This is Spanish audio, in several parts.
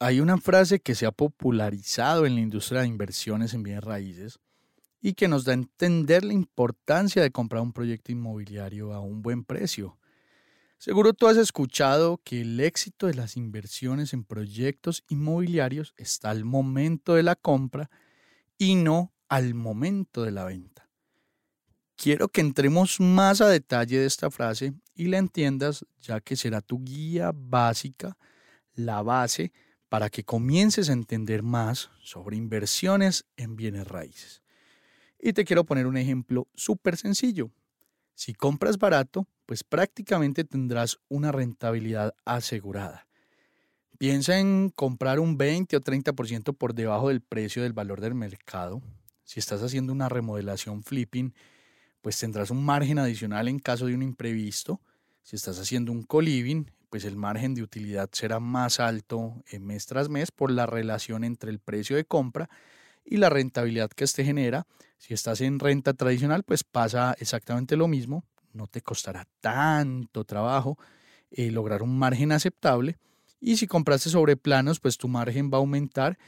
Hay una frase que se ha popularizado en la industria de inversiones en bienes raíces y que nos da a entender la importancia de comprar un proyecto inmobiliario a un buen precio. Seguro tú has escuchado que el éxito de las inversiones en proyectos inmobiliarios está al momento de la compra y no al momento de la venta. Quiero que entremos más a detalle de esta frase y la entiendas ya que será tu guía básica, la base para que comiences a entender más sobre inversiones en bienes raíces. Y te quiero poner un ejemplo súper sencillo. Si compras barato, pues prácticamente tendrás una rentabilidad asegurada. Piensa en comprar un 20 o 30% por debajo del precio del valor del mercado. Si estás haciendo una remodelación flipping, pues tendrás un margen adicional en caso de un imprevisto. Si estás haciendo un co-living, pues el margen de utilidad será más alto mes tras mes por la relación entre el precio de compra y la rentabilidad que este genera. Si estás en renta tradicional, pues pasa exactamente lo mismo. No te costará tanto trabajo eh, lograr un margen aceptable. Y si compraste sobre planos, pues tu margen va a aumentar.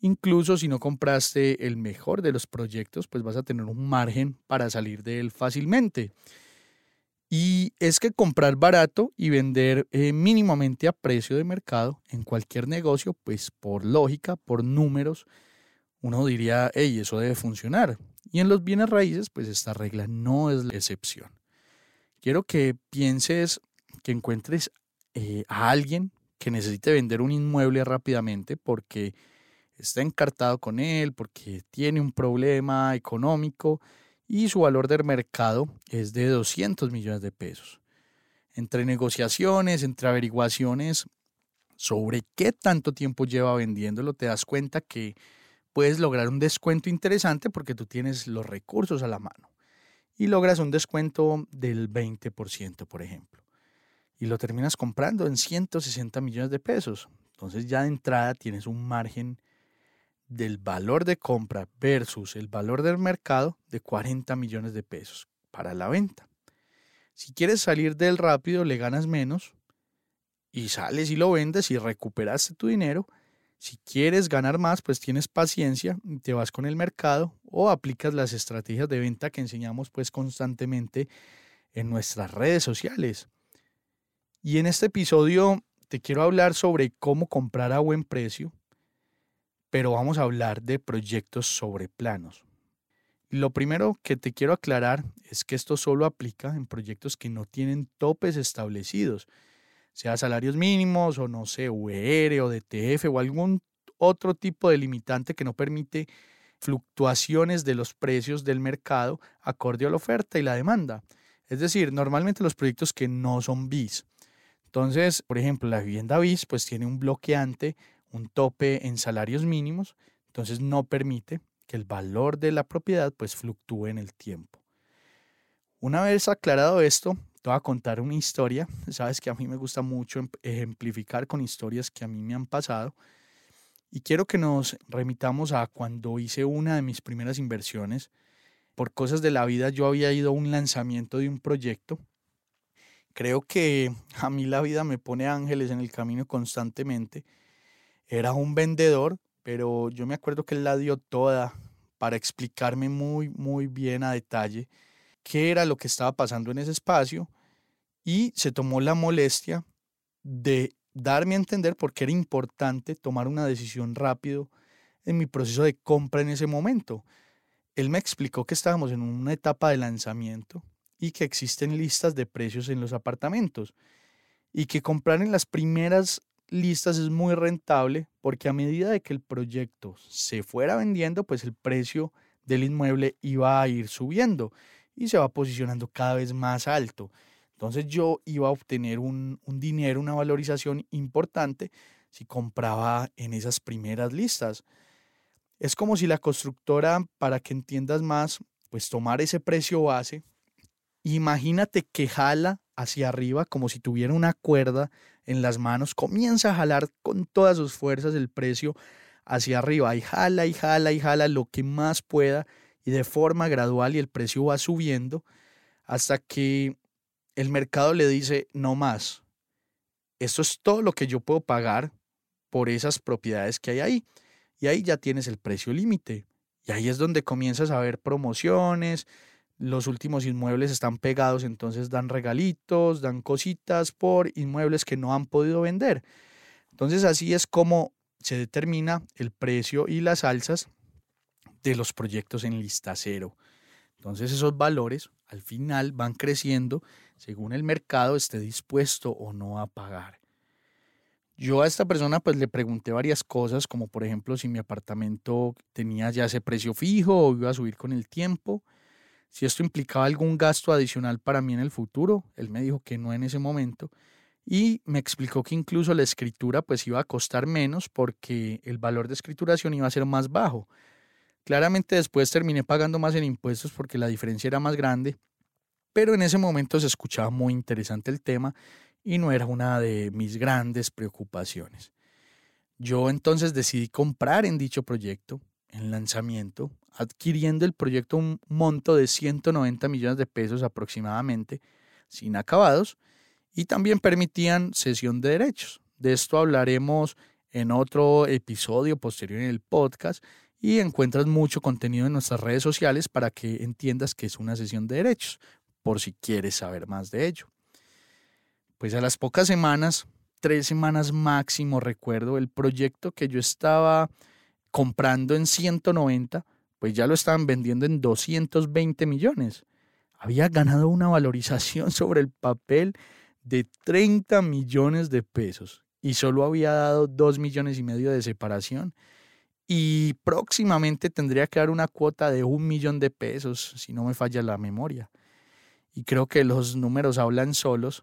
Incluso si no compraste el mejor de los proyectos, pues vas a tener un margen para salir de él fácilmente. Y es que comprar barato y vender eh, mínimamente a precio de mercado en cualquier negocio, pues por lógica, por números, uno diría, hey, eso debe funcionar. Y en los bienes raíces, pues esta regla no es la excepción. Quiero que pienses, que encuentres eh, a alguien que necesite vender un inmueble rápidamente porque está encartado con él, porque tiene un problema económico y su valor del mercado es de 200 millones de pesos. Entre negociaciones, entre averiguaciones sobre qué tanto tiempo lleva vendiéndolo, te das cuenta que puedes lograr un descuento interesante porque tú tienes los recursos a la mano y logras un descuento del 20%, por ejemplo. Y lo terminas comprando en 160 millones de pesos. Entonces ya de entrada tienes un margen del valor de compra versus el valor del mercado de 40 millones de pesos para la venta. Si quieres salir del rápido, le ganas menos y sales y lo vendes y recuperaste tu dinero. Si quieres ganar más, pues tienes paciencia y te vas con el mercado o aplicas las estrategias de venta que enseñamos pues constantemente en nuestras redes sociales. Y en este episodio te quiero hablar sobre cómo comprar a buen precio, pero vamos a hablar de proyectos sobre planos. Lo primero que te quiero aclarar es que esto solo aplica en proyectos que no tienen topes establecidos, sea salarios mínimos o no sé, UR o DTF o algún otro tipo de limitante que no permite fluctuaciones de los precios del mercado acorde a la oferta y la demanda. Es decir, normalmente los proyectos que no son BIS. Entonces, por ejemplo, la vivienda BIS pues tiene un bloqueante un tope en salarios mínimos, entonces no permite que el valor de la propiedad pues fluctúe en el tiempo. Una vez aclarado esto, te voy a contar una historia. Sabes que a mí me gusta mucho em, ejemplificar con historias que a mí me han pasado. Y quiero que nos remitamos a cuando hice una de mis primeras inversiones. Por cosas de la vida yo había ido a un lanzamiento de un proyecto. Creo que a mí la vida me pone ángeles en el camino constantemente era un vendedor, pero yo me acuerdo que él la dio toda para explicarme muy, muy bien a detalle qué era lo que estaba pasando en ese espacio y se tomó la molestia de darme a entender por qué era importante tomar una decisión rápido en mi proceso de compra en ese momento. Él me explicó que estábamos en una etapa de lanzamiento y que existen listas de precios en los apartamentos y que comprar en las primeras listas es muy rentable porque a medida de que el proyecto se fuera vendiendo, pues el precio del inmueble iba a ir subiendo y se va posicionando cada vez más alto. Entonces yo iba a obtener un, dinero, una valorización importante si compraba en esas primeras listas. Es como si la constructora, para que entiendas más, pues tomar ese precio base, imagínate que jala hacia arriba como si tuviera una cuerda en las manos, comienza a jalar con todas sus fuerzas el precio hacia arriba y jala y jala y jala lo que más pueda y de forma gradual y el precio va subiendo hasta que el mercado le dice, no más, esto es todo lo que yo puedo pagar por esas propiedades que hay ahí. Y ahí ya tienes el precio límite. Y ahí es donde comienzas a ver promociones, los últimos inmuebles están pegados, entonces dan regalitos, dan cositas por inmuebles que no han podido vender. Entonces así es como se determina el precio y las alzas de los proyectos en lista cero. Entonces esos valores al final van creciendo según el mercado esté dispuesto o no a pagar. Yo a esta persona pues le pregunté varias cosas, como por ejemplo si mi apartamento tenía ya ese precio fijo o iba a subir con el tiempo, si esto implicaba algún gasto adicional para mí en el futuro. Él me dijo que no en ese momento y me explicó que incluso la escritura pues iba a costar menos porque el valor de escrituración iba a ser más bajo. Claramente después terminé pagando más en impuestos porque la diferencia era más grande pero en ese momento se escuchaba muy interesante el tema y no era una de mis grandes preocupaciones. Yo entonces decidí comprar en dicho proyecto, en lanzamiento, adquiriendo el proyecto un monto de 190 millones de pesos aproximadamente, sin acabados, y también permitían cesión de derechos. De esto hablaremos en otro episodio posterior en el podcast y encuentras mucho contenido en nuestras redes sociales para que entiendas que es una cesión de derechos por si quieres saber más de ello. Pues a las pocas semanas, tres semanas máximo, recuerdo, el proyecto que yo estaba comprando en 190, pues ya lo estaban vendiendo en 220 millones. Había ganado una valorización sobre el papel de 30 millones de pesos y solo había dado 2 millones y medio de separación y próximamente tendría que dar una cuota de un millón de pesos, si no me falla la memoria. Y creo que los números hablan solos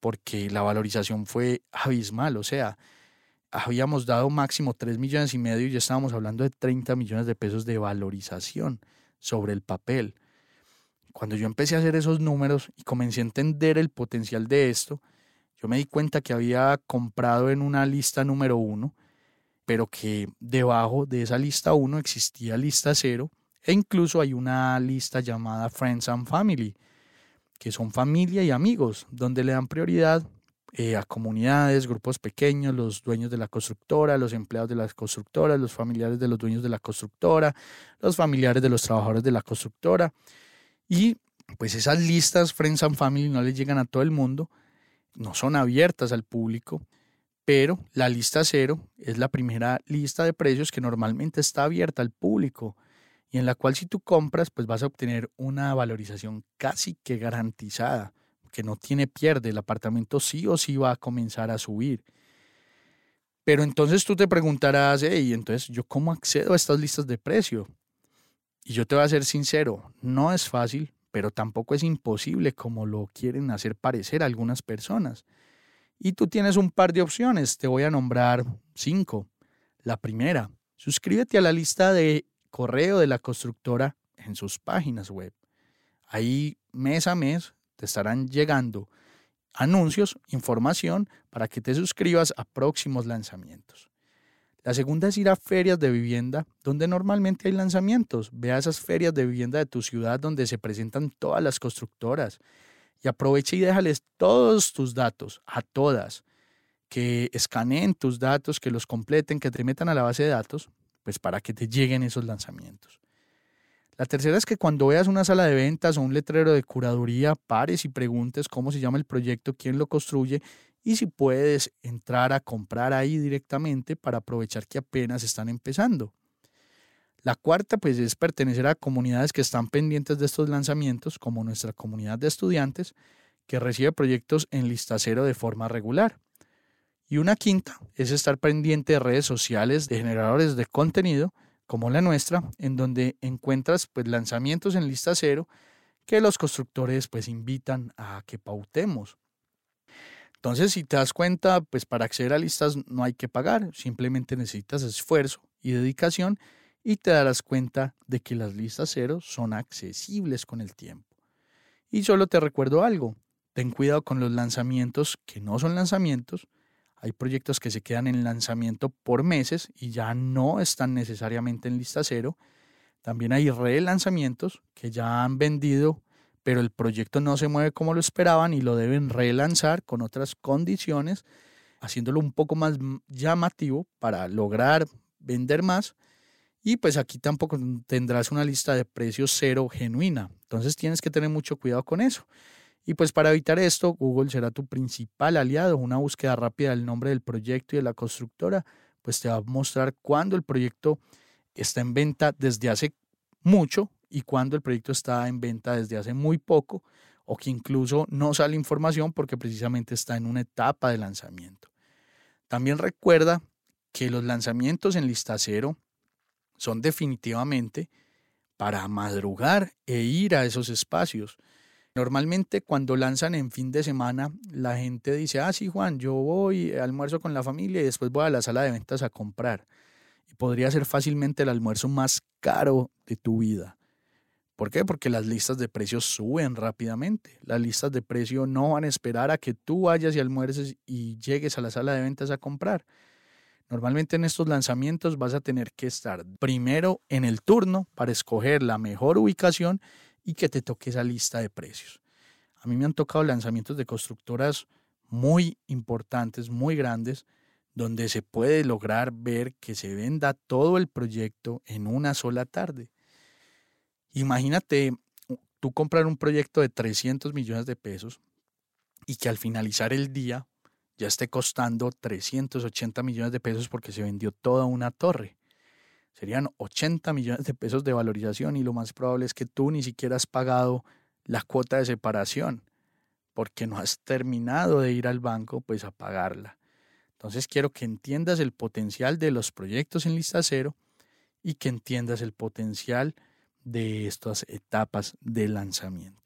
porque la valorización fue abismal. O sea, habíamos dado máximo 3 millones y medio y ya estábamos hablando de 30 millones de pesos de valorización sobre el papel. Cuando yo empecé a hacer esos números y comencé a entender el potencial de esto, yo me di cuenta que había comprado en una lista número uno, pero que debajo de esa lista uno existía lista cero e incluso hay una lista llamada Friends and Family, que son familia y amigos, donde le dan prioridad eh, a comunidades, grupos pequeños, los dueños de la constructora, los empleados de las constructoras, los familiares de los dueños de la constructora, los familiares de los trabajadores de la constructora. Y pues esas listas Friends and Family no le llegan a todo el mundo, no son abiertas al público, pero la lista cero es la primera lista de precios que normalmente está abierta al público y en la cual si tú compras, pues vas a obtener una valorización casi que garantizada, que no tiene pierde, el apartamento sí o sí va a comenzar a subir. Pero entonces tú te preguntarás, hey, entonces yo cómo accedo a estas listas de precio? Y yo te voy a ser sincero, no es fácil, pero tampoco es imposible como lo quieren hacer parecer algunas personas. Y tú tienes un par de opciones, te voy a nombrar cinco. La primera, suscríbete a la lista de correo de la constructora en sus páginas web. Ahí mes a mes te estarán llegando anuncios, información para que te suscribas a próximos lanzamientos. La segunda es ir a ferias de vivienda donde normalmente hay lanzamientos. Ve a esas ferias de vivienda de tu ciudad donde se presentan todas las constructoras y aprovecha y déjales todos tus datos a todas, que escaneen tus datos, que los completen, que te metan a la base de datos pues para que te lleguen esos lanzamientos. La tercera es que cuando veas una sala de ventas o un letrero de curaduría, pares y preguntes cómo se llama el proyecto, quién lo construye y si puedes entrar a comprar ahí directamente para aprovechar que apenas están empezando. La cuarta, pues, es pertenecer a comunidades que están pendientes de estos lanzamientos, como nuestra comunidad de estudiantes, que recibe proyectos en lista cero de forma regular. Y una quinta es estar pendiente de redes sociales de generadores de contenido como la nuestra, en donde encuentras pues, lanzamientos en lista cero que los constructores pues invitan a que pautemos. Entonces, si te das cuenta, pues para acceder a listas no hay que pagar, simplemente necesitas esfuerzo y dedicación y te darás cuenta de que las listas cero son accesibles con el tiempo. Y solo te recuerdo algo, ten cuidado con los lanzamientos que no son lanzamientos, hay proyectos que se quedan en lanzamiento por meses y ya no están necesariamente en lista cero. También hay relanzamientos que ya han vendido, pero el proyecto no se mueve como lo esperaban y lo deben relanzar con otras condiciones, haciéndolo un poco más llamativo para lograr vender más. Y pues aquí tampoco tendrás una lista de precios cero genuina. Entonces tienes que tener mucho cuidado con eso. Y pues para evitar esto, Google será tu principal aliado. Una búsqueda rápida del nombre del proyecto y de la constructora, pues te va a mostrar cuándo el proyecto está en venta desde hace mucho y cuándo el proyecto está en venta desde hace muy poco o que incluso no sale información porque precisamente está en una etapa de lanzamiento. También recuerda que los lanzamientos en lista cero son definitivamente para madrugar e ir a esos espacios. Normalmente cuando lanzan en fin de semana, la gente dice, ah, sí, Juan, yo voy, almuerzo con la familia y después voy a la sala de ventas a comprar. Y podría ser fácilmente el almuerzo más caro de tu vida. ¿Por qué? Porque las listas de precios suben rápidamente. Las listas de precio no van a esperar a que tú vayas y almuerces y llegues a la sala de ventas a comprar. Normalmente en estos lanzamientos vas a tener que estar primero en el turno para escoger la mejor ubicación y que te toque esa lista de precios. A mí me han tocado lanzamientos de constructoras muy importantes, muy grandes, donde se puede lograr ver que se venda todo el proyecto en una sola tarde. Imagínate tú comprar un proyecto de 300 millones de pesos y que al finalizar el día ya esté costando 380 millones de pesos porque se vendió toda una torre serían 80 millones de pesos de valorización y lo más probable es que tú ni siquiera has pagado la cuota de separación porque no has terminado de ir al banco pues a pagarla. Entonces quiero que entiendas el potencial de los proyectos en lista cero y que entiendas el potencial de estas etapas de lanzamiento.